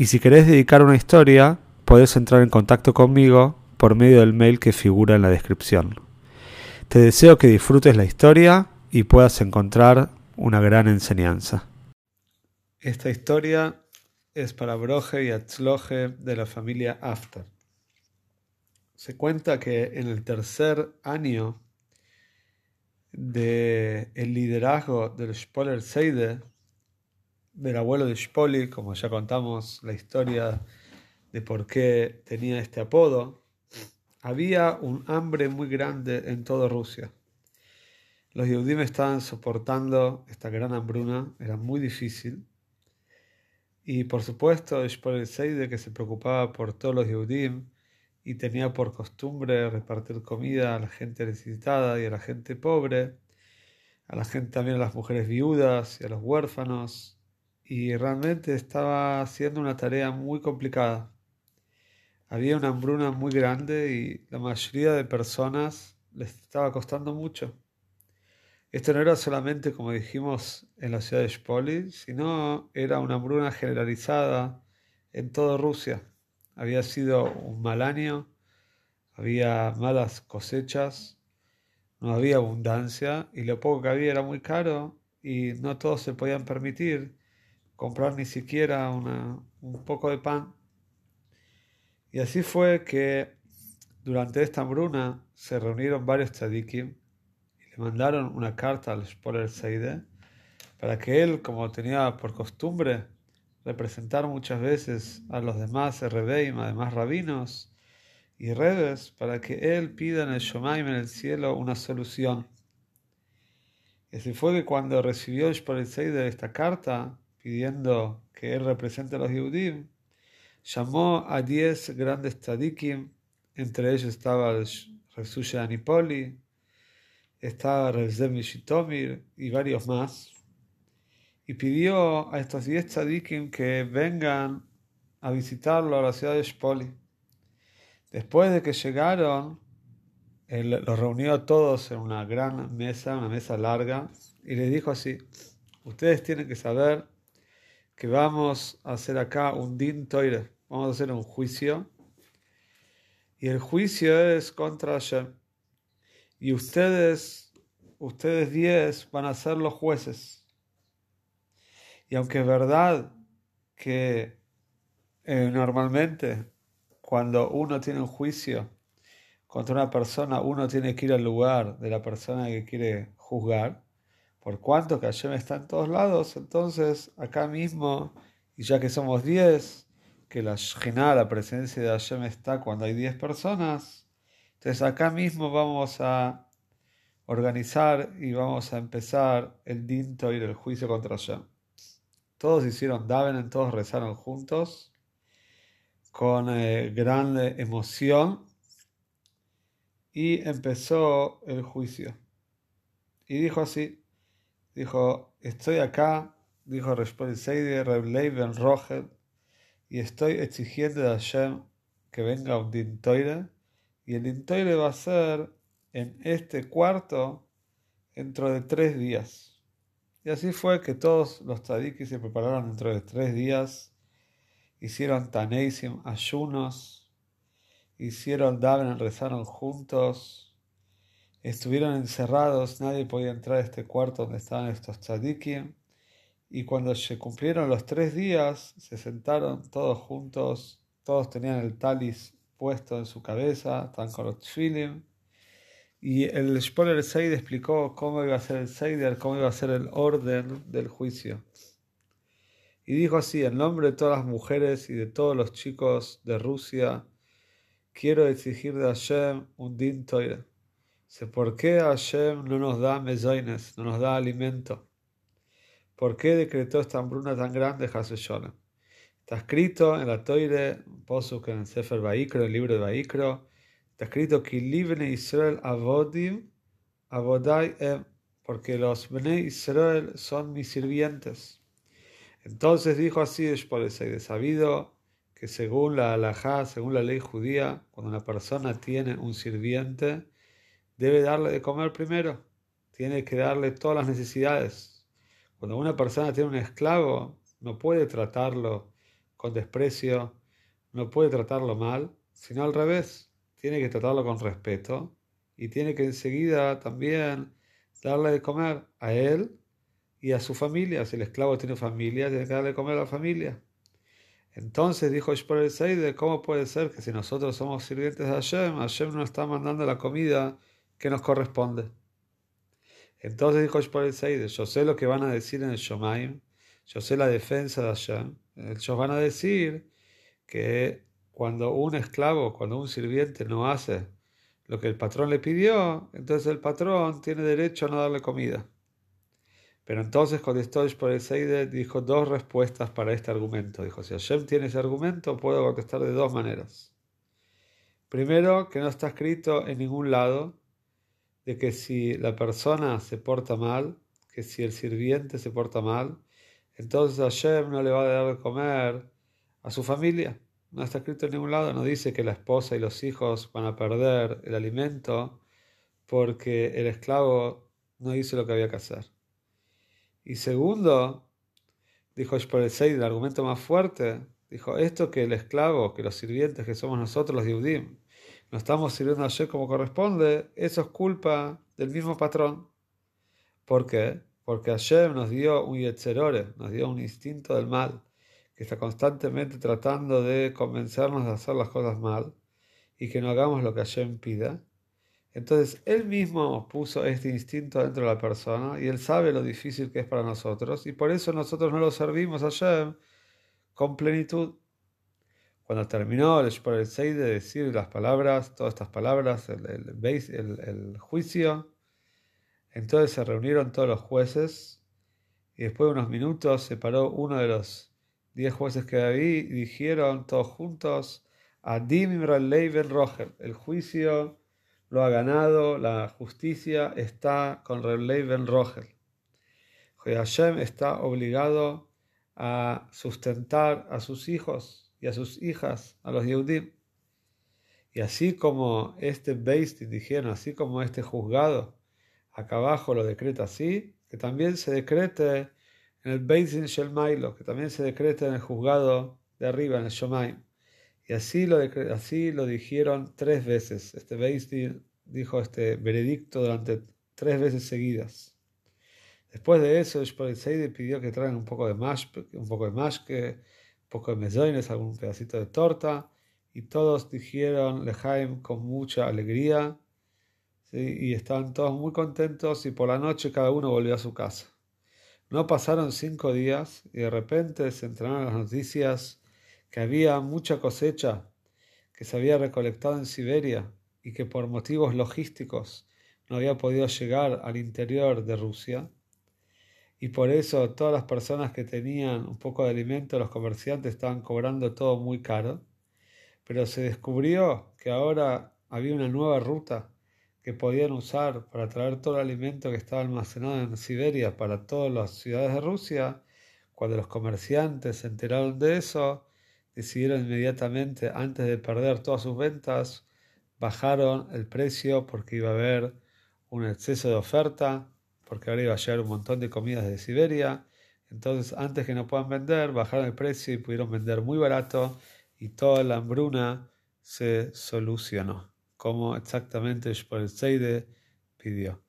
y si querés dedicar una historia, podés entrar en contacto conmigo por medio del mail que figura en la descripción. Te deseo que disfrutes la historia y puedas encontrar una gran enseñanza. Esta historia es para Broje y Atzloje de la familia After. Se cuenta que en el tercer año del el liderazgo del Spoiler Seide, del abuelo de Spoli, como ya contamos la historia de por qué tenía este apodo, había un hambre muy grande en toda Rusia. Los Yehudim estaban soportando esta gran hambruna, era muy difícil. Y por supuesto, Spoli Seide, que se preocupaba por todos los Yehudim y tenía por costumbre repartir comida a la gente necesitada y a la gente pobre, a la gente también a las mujeres viudas y a los huérfanos, y realmente estaba haciendo una tarea muy complicada. Había una hambruna muy grande y la mayoría de personas les estaba costando mucho. Esto no era solamente, como dijimos, en la ciudad de Spoli, sino era una hambruna generalizada en toda Rusia. Había sido un mal año, había malas cosechas, no había abundancia y lo poco que había era muy caro y no todos se podían permitir comprar ni siquiera un poco de pan. Y así fue que durante esta hambruna se reunieron varios tzadikim y le mandaron una carta al Spoiler Seide para que él, como tenía por costumbre, representar muchas veces a los demás Rebeim, además rabinos y rebes, para que él pida en el Shomaim, en el cielo, una solución. Y así fue que cuando recibió el Spoiler Seide esta carta, pidiendo que él represente a los Yehudim, llamó a diez grandes tzadikim, entre ellos estaba el Resuya Anipoli, estaba Rezem Shitomir y varios más, y pidió a estos diez tzadikim que vengan a visitarlo a la ciudad de Shpoli. Después de que llegaron, él los reunió a todos en una gran mesa, una mesa larga, y les dijo así, ustedes tienen que saber que vamos a hacer acá un din toire, vamos a hacer un juicio. Y el juicio es contra Hashem. Y ustedes, ustedes diez, van a ser los jueces. Y aunque es verdad que eh, normalmente cuando uno tiene un juicio contra una persona, uno tiene que ir al lugar de la persona que quiere juzgar por cuanto que Hashem está en todos lados, entonces acá mismo, y ya que somos 10, que la Shekhinah, la presencia de Hashem está cuando hay 10 personas, entonces acá mismo vamos a organizar y vamos a empezar el dinto y el juicio contra Hashem. Todos hicieron daven, todos rezaron juntos, con eh, gran emoción, y empezó el juicio. Y dijo así, Dijo, estoy acá, dijo Reshpon Seide, Reb Ben Rogel, y estoy exigiendo de Hashem que venga un dintoire, y el dintoire va a ser en este cuarto dentro de tres días. Y así fue que todos los tzadikis se prepararon dentro de tres días, hicieron taneisim, ayunos, hicieron daven, rezaron juntos, Estuvieron encerrados, nadie podía entrar a este cuarto donde estaban estos tzadikim. Y cuando se cumplieron los tres días, se sentaron todos juntos, todos tenían el talis puesto en su cabeza, estaban con los tfilim. Y el spoiler Seid explicó cómo iba a ser el Seider, cómo iba a ser el orden del juicio. Y dijo así, en nombre de todas las mujeres y de todos los chicos de Rusia, quiero exigir de Hashem un din toire ¿Por qué Hashem no nos da mezoines, no nos da alimento? ¿Por qué decretó esta hambruna tan grande, Hashem Está escrito en la Toire, en el Sefer Baikro, el libro de Baikro, está escrito que Livne Israel Avodim, Avodai Em, porque los Bnei Israel son mis sirvientes. Entonces dijo así de sabido que según la halajá, según la ley judía, cuando una persona tiene un sirviente, debe darle de comer primero, tiene que darle todas las necesidades. Cuando una persona tiene un esclavo, no puede tratarlo con desprecio, no puede tratarlo mal, sino al revés, tiene que tratarlo con respeto y tiene que enseguida también darle de comer a él y a su familia. Si el esclavo tiene familia, tiene que darle de comer a la familia. Entonces dijo Ishpor el Seide, ¿cómo puede ser que si nosotros somos sirvientes de Hashem, Hashem nos está mandando la comida que nos corresponde? Entonces dijo Ishpor el Seide, yo sé lo que van a decir en el Shomaim, yo sé la defensa de Hashem. Ellos van a decir que cuando un esclavo, cuando un sirviente no hace lo que el patrón le pidió, entonces el patrón tiene derecho a no darle comida. Pero entonces contestó por el Seide, dijo dos respuestas para este argumento. Dijo, si Hashem tiene ese argumento, puedo contestar de dos maneras. Primero, que no está escrito en ningún lado de que si la persona se porta mal, que si el sirviente se porta mal, entonces Hashem no le va a dar de comer a su familia. No está escrito en ningún lado, no dice que la esposa y los hijos van a perder el alimento porque el esclavo no hizo lo que había que hacer. Y segundo, dijo por el argumento más fuerte, dijo, esto que el esclavo, que los sirvientes que somos nosotros los Yehudim, no estamos sirviendo a Hashem como corresponde, eso es culpa del mismo patrón. ¿Por qué? Porque Hashem nos dio un yetzerore, nos dio un instinto del mal, que está constantemente tratando de convencernos de hacer las cosas mal y que no hagamos lo que Hashem pida. Entonces, él mismo puso este instinto dentro de la persona y él sabe lo difícil que es para nosotros y por eso nosotros no lo servimos a Hashem con plenitud. Cuando terminó el por el de decir las palabras, todas estas palabras, el, el, juicio, entonces se reunieron todos los jueces y después de unos minutos se paró uno de los diez jueces que había y dijeron todos juntos, Adim Imran Ben Roger, el juicio lo ha ganado, la justicia está con Reblei Ben Rogel. Hashem está obligado a sustentar a sus hijos y a sus hijas, a los Yehudim. Y así como este Beistin dijeron, así como este juzgado, acá abajo lo decreta así, que también se decrete en el Beistin Shelmailo, que también se decrete en el juzgado de arriba, en el Shomaim. Y así lo, así lo dijeron tres veces. Este Beistin dijo este veredicto durante tres veces seguidas. Después de eso, Seide pidió que traigan un poco de mash, un poco de mashke, un poco de mezoines, algún pedacito de torta, y todos dijeron Lejaim con mucha alegría, y estaban todos muy contentos, y por la noche cada uno volvió a su casa. No pasaron cinco días, y de repente se entraron las noticias que había mucha cosecha que se había recolectado en Siberia y que por motivos logísticos no había podido llegar al interior de Rusia. Y por eso todas las personas que tenían un poco de alimento, los comerciantes estaban cobrando todo muy caro. Pero se descubrió que ahora había una nueva ruta que podían usar para traer todo el alimento que estaba almacenado en Siberia para todas las ciudades de Rusia. Cuando los comerciantes se enteraron de eso, decidieron inmediatamente, antes de perder todas sus ventas, bajaron el precio porque iba a haber un exceso de oferta, porque ahora iba a llegar un montón de comidas de Siberia. Entonces, antes que no puedan vender, bajaron el precio y pudieron vender muy barato y toda la hambruna se solucionó, como exactamente Seide pidió.